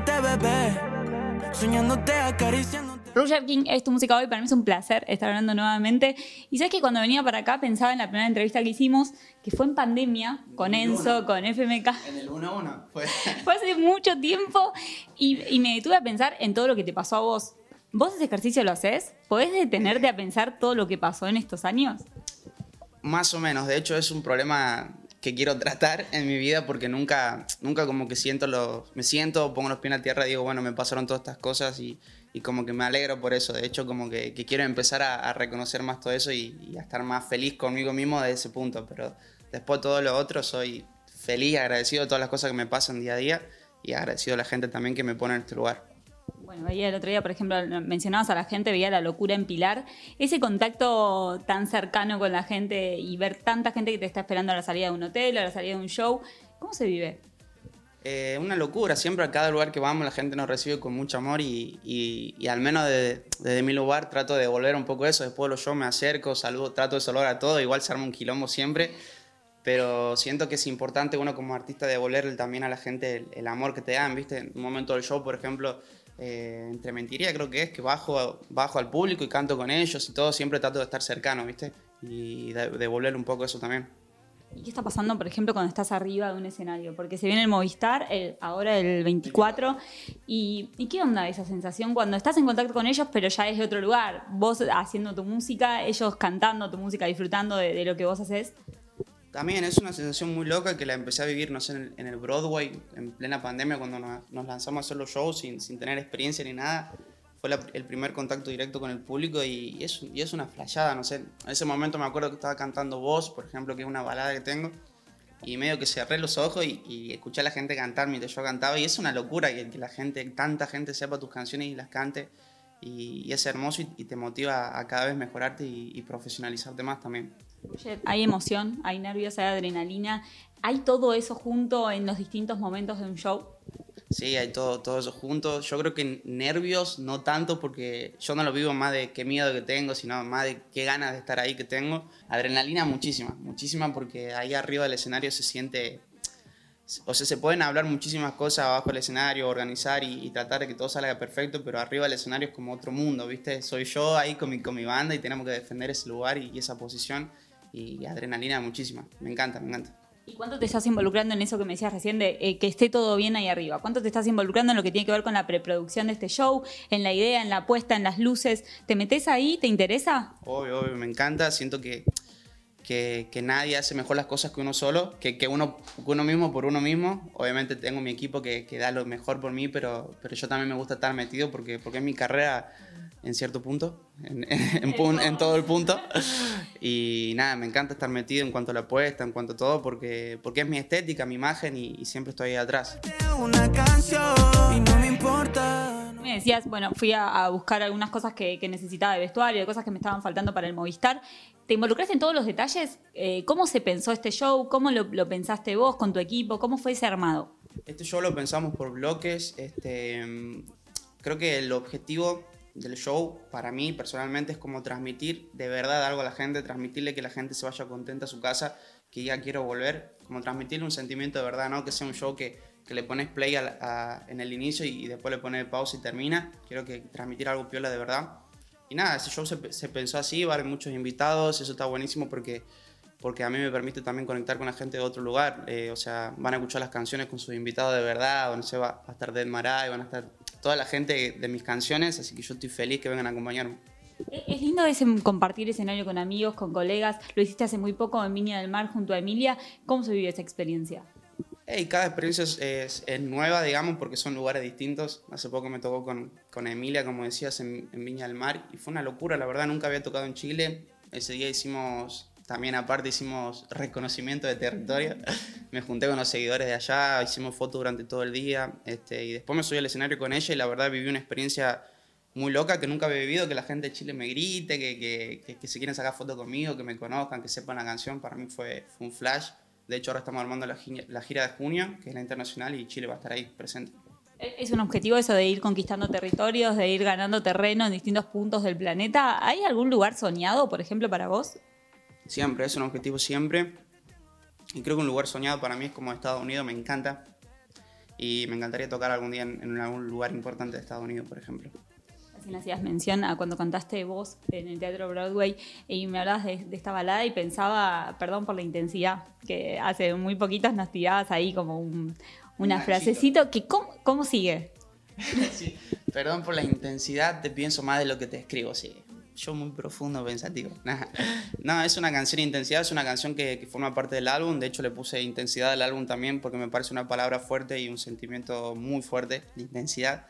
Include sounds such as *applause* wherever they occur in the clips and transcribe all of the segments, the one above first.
soñándote, bebé. Soñándote, acariciándote. Roger King es tu música hoy, para mí es un placer estar hablando nuevamente. Y sabes que cuando venía para acá pensaba en la primera entrevista que hicimos, que fue en pandemia, con Enzo, con FMK. En el 1-1. Fue. *laughs* Fue hace mucho tiempo y, y me detuve a pensar en todo lo que te pasó a vos. ¿Vos ese ejercicio lo haces? ¿Podés detenerte a pensar todo lo que pasó en estos años? Más o menos. De hecho, es un problema que quiero tratar en mi vida porque nunca, nunca como que siento lo, me siento, pongo los pies en la tierra y digo, bueno, me pasaron todas estas cosas y, y como que me alegro por eso. De hecho, como que, quiero empezar a, reconocer más todo eso y, y, a estar más feliz conmigo mismo de ese punto. Pero después de todo lo otro, soy feliz, agradecido de todas las cosas que me pasan día a día y agradecido a la gente también que me pone en este lugar. Bueno, veía el otro día, por ejemplo, mencionabas a la gente, veía la locura en Pilar. Ese contacto tan cercano con la gente y ver tanta gente que te está esperando a la salida de un hotel, a la salida de un show, ¿cómo se vive? Eh, una locura, siempre a cada lugar que vamos la gente nos recibe con mucho amor y, y, al menos desde, mi lugar trato de devolver un poco eso. Después de los shows me acerco, saludo, trato de saludar a todo, igual se arma un quilombo siempre, pero siento que es importante uno como artista devolverle también a la gente el, el amor que te dan, ¿viste? En un momento del show, por ejemplo, eh, entre mentiría creo que es que bajo, bajo al público y canto con ellos y todo, siempre trato de estar cercano, ¿viste? Y de, un poco eso también. ¿Y qué está pasando, por ejemplo, cuando estás arriba de un escenario? Porque se viene el Movistar, el, ahora el 24, y, qué onda esa sensación cuando estás en contacto con ellos, pero ya es de otro lugar? Vos haciendo tu música, ellos cantando tu música, disfrutando de lo que vos haces. También es una sensación muy loca que la empecé a vivir, no sé, en el, en el Broadway, en plena pandemia, cuando nos, nos, lanzamos a hacer los shows sin, sin tener experiencia ni nada. Fue la, el primer contacto directo con el público y, y, es, y es una flashada, no sé. En ese momento me acuerdo que estaba cantando Voz, por ejemplo, que es una balada que tengo, y medio que cerré los ojos y, y escuché a la gente cantar mientras yo cantaba, y es una locura que, que la gente, tanta gente sepa tus canciones y las cante, y, y es hermoso y, te motiva a cada vez mejorarte y profesionalizarte más también. Hay emoción, hay nervios, hay adrenalina. ¿Hay todo eso junto en los distintos momentos de un show? Sí, hay todo, todo eso junto. Yo creo que nervios no tanto porque yo no lo vivo más de qué miedo que tengo, sino más de qué ganas de estar ahí que tengo. Adrenalina muchísima, muchísima porque ahí arriba del escenario se siente... O sea, se pueden hablar muchísimas cosas abajo del escenario, organizar y, tratar de que todo salga perfecto, pero arriba del escenario es como otro mundo, ¿viste? Soy yo ahí con mi, con mi banda y tenemos que defender ese lugar y esa posición y adrenalina muchísima. Me encanta, me encanta. ¿Y cuánto te estás involucrando en eso que me decías recién de eh, que esté todo bien ahí arriba? ¿Cuánto te estás involucrando en lo que tiene que ver con la preproducción de este show, en la idea, en la puesta, en las luces? ¿Te metes ahí? ¿Te interesa? Obvio, obvio, me encanta. Siento que, que, que nadie hace mejor las cosas que uno solo, que, que uno, uno mismo por uno mismo. Obviamente tengo mi equipo que, que da lo mejor por mí, pero, pero yo también me gusta estar metido porque, porque es mi carrera en cierto punto, en, *laughs* en, en, en, todo el punto. Y nada, me encanta estar metido en cuanto a la apuesta, en cuanto a todo, porque, porque es mi estética, mi imagen y, y siempre estoy ahí atrás. Una canción y no me importa. Me decías, bueno, fui a, a buscar algunas cosas que, que, necesitaba de vestuario, cosas que me estaban faltando para el Movistar. ¿Te involucraste en todos los detalles? Eh, ¿Cómo se pensó este show? ¿Cómo lo, lo, pensaste vos con tu equipo? ¿Cómo fue ese armado? Este show lo pensamos por bloques. Este, creo que el objetivo del show, para mí personalmente, es como transmitir de verdad algo a la gente, transmitirle que la gente se vaya contenta a su casa, que ya quiero volver, como transmitirle un sentimiento de verdad, no que sea un show que, que le pones play a, a, en el inicio y después le pones pausa y termina. Quiero que transmitir algo piola de verdad. Y nada, ese show se, se pensó así, va a haber muchos invitados, eso está buenísimo porque porque a mí me permite también conectar con la gente de otro lugar. Eh, o sea, van a escuchar las canciones con sus invitados de verdad, no sé, va, a estar Dead Maray, van a estar toda la gente de mis canciones, así que yo estoy feliz que vengan a acompañarme. Es lindo ese compartir escenario con amigos, con colegas. Lo hiciste hace muy poco en Viña del Mar junto a Emilia. ¿Cómo se vive esa experiencia? Hey, cada experiencia es, es, es, nueva, digamos, porque son lugares distintos. Hace poco me tocó con, con Emilia, como decías, en, en, Viña del Mar, y fue una locura, la verdad, nunca había tocado en Chile. Ese día hicimos, también aparte hicimos reconocimiento de territorio. *laughs* me junté con los seguidores de allá, hicimos fotos durante todo el día, este, y después me subí al escenario con ella y la verdad viví una experiencia muy loca que nunca había vivido, que la gente de Chile me grite, que, que, que, que se quieren sacar fotos conmigo, que me conozcan, que sepan la canción, para mí fue, fue un flash. De hecho, ahora estamos armando la, la, gira de junio, que es la internacional, y Chile va a estar ahí presente. ¿Es un objetivo eso de ir conquistando territorios, de ir ganando terreno en distintos puntos del planeta? ¿Hay algún lugar soñado, por ejemplo, para vos? Siempre, es un objetivo siempre. Y creo que un lugar soñado para mí es como Estados Unidos, me encanta. y me encantaría tocar algún día en, en algún lugar importante de Estados Unidos, por ejemplo. Recién hacías mención a cuando cantaste vos en el Teatro Broadway y me hablabas de, de esta balada y pensaba, perdón por la intensidad, que hace muy poquitos nos tirabas ahí como un, una Nachito. frasecito que ¿cómo, cómo sigue? *laughs* Sí, Perdón por la intensidad, te pienso más de lo que te escribo, sí. Yo muy profundo, pensativo. *laughs* No, es una canción intensidad, es una canción que, que forma parte del álbum. De hecho, le puse intensidad al álbum también porque me parece una palabra fuerte y un sentimiento muy fuerte de intensidad.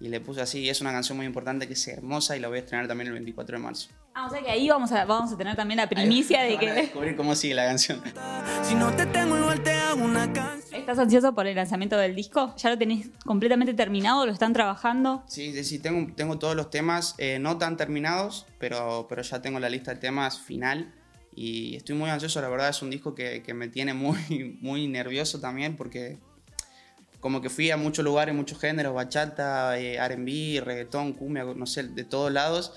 Y le puse así, y es una canción muy importante que es hermosa y la voy a estrenar también el 24 de marzo. Ah, o sea que ahí vamos a, vamos a tener también la primicia Ahí de van a que descubrir cómo sigue la canción. Si no te tengo igual te hago una canción. estás ansioso por el lanzamiento del disco. ¿Ya lo tenés completamente terminado? ¿Lo están trabajando? Sí, sí, sí, tengo, tengo todos los temas, eh, no tan terminados, pero, pero ya tengo la lista de temas final y estoy muy ansioso, la verdad es un disco que, que me tiene muy, *laughs* muy nervioso también porque como que fui a muchos lugares, muchos géneros, bachata, eh, R&B, reggaetón, cumbia, no sé, de todos lados.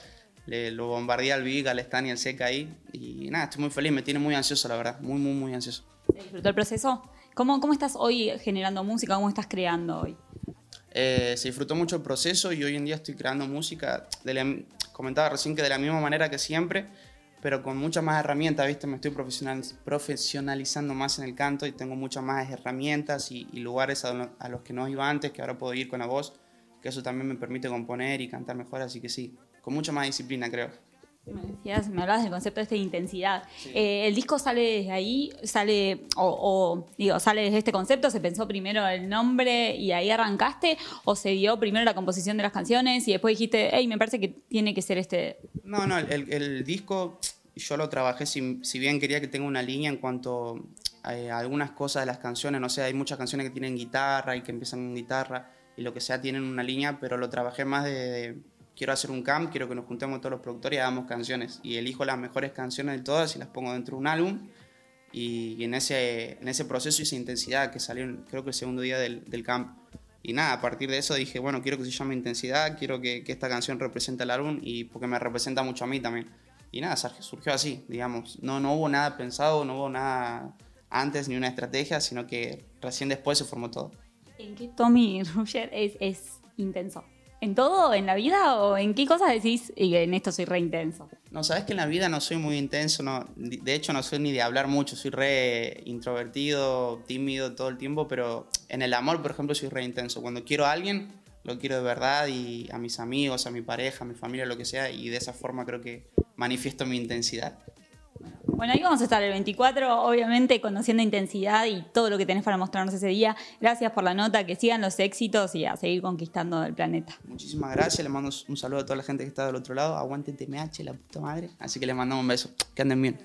Le, lo bombardeé al Big, al Stan y al Seca ahí y nada, estoy muy feliz, me tiene muy ansioso, la verdad, muy, muy, muy ansioso. ¿Se disfrutó el proceso? ¿Cómo, ¿Cómo estás hoy generando música? ¿Cómo estás creando hoy? Eh, se disfrutó mucho el proceso y hoy en día estoy creando música, de la- comentaba recién que de la misma manera que siempre, pero con muchas más herramientas, ¿viste? Me estoy profesional, profesionalizando más en el canto y tengo muchas más herramientas y, y lugares a, a los que no iba antes, que ahora puedo ir con la voz, que eso también me permite componer y cantar mejor, así que sí, con mucha más disciplina creo. Me decías, me hablabas del concepto este de intensidad. Eh, ¿El disco sale desde ahí? ¿Sale, o, o, digo, sale desde este concepto? ¿Se pensó primero el nombre y ahí arrancaste? ¿O se dio primero la composición de las canciones y después dijiste, hey, me parece que tiene que ser este? No, no, el, disco yo lo trabajé, si, si bien quería que tenga una línea en cuanto a, eh, algunas cosas de las canciones, no sé, hay muchas canciones que tienen guitarra y que empiezan con guitarra y lo que sea tienen una línea, pero lo trabajé más de, de, quiero hacer un camp, quiero que nos juntemos todos los productores y hagamos canciones y elijo las mejores canciones de todas y las pongo dentro de un álbum y, y en, ese, en ese proceso y esa intensidad que salió creo que el segundo día del, del camp. Y nada, a partir de eso dije, bueno, quiero que se llame Intensidad, quiero que, que esta canción represente el álbum y porque me representa mucho a mí también. Y nada, surgió, así, digamos. No, no hubo nada pensado, no hubo nada antes ni una estrategia, sino que recién después se formó todo. ¿En qué Tommy Ruger es, es intenso? ¿En todo? ¿En la vida? ¿O en qué cosas decís? Y en esto soy re intenso. No, sabes que en la vida no soy muy intenso, de hecho no soy ni de hablar mucho, soy re introvertido, tímido todo el tiempo, pero en el amor, por ejemplo, soy re intenso. Cuando quiero a alguien, lo quiero de verdad y a mis amigos, a mi pareja, a mi familia, lo que sea, y de esa forma creo que manifiesto mi intensidad. Bueno, ahí vamos a estar el 24, obviamente conociendo intensidad y todo lo que tenés para mostrarnos ese día. Gracias por la nota, que sigan los éxitos y a seguir conquistando el planeta. Muchísimas gracias, les mando un saludo a toda la gente que está del otro lado. Aguante TMH, la puta madre. Así que les mandamos un beso. Que anden bien.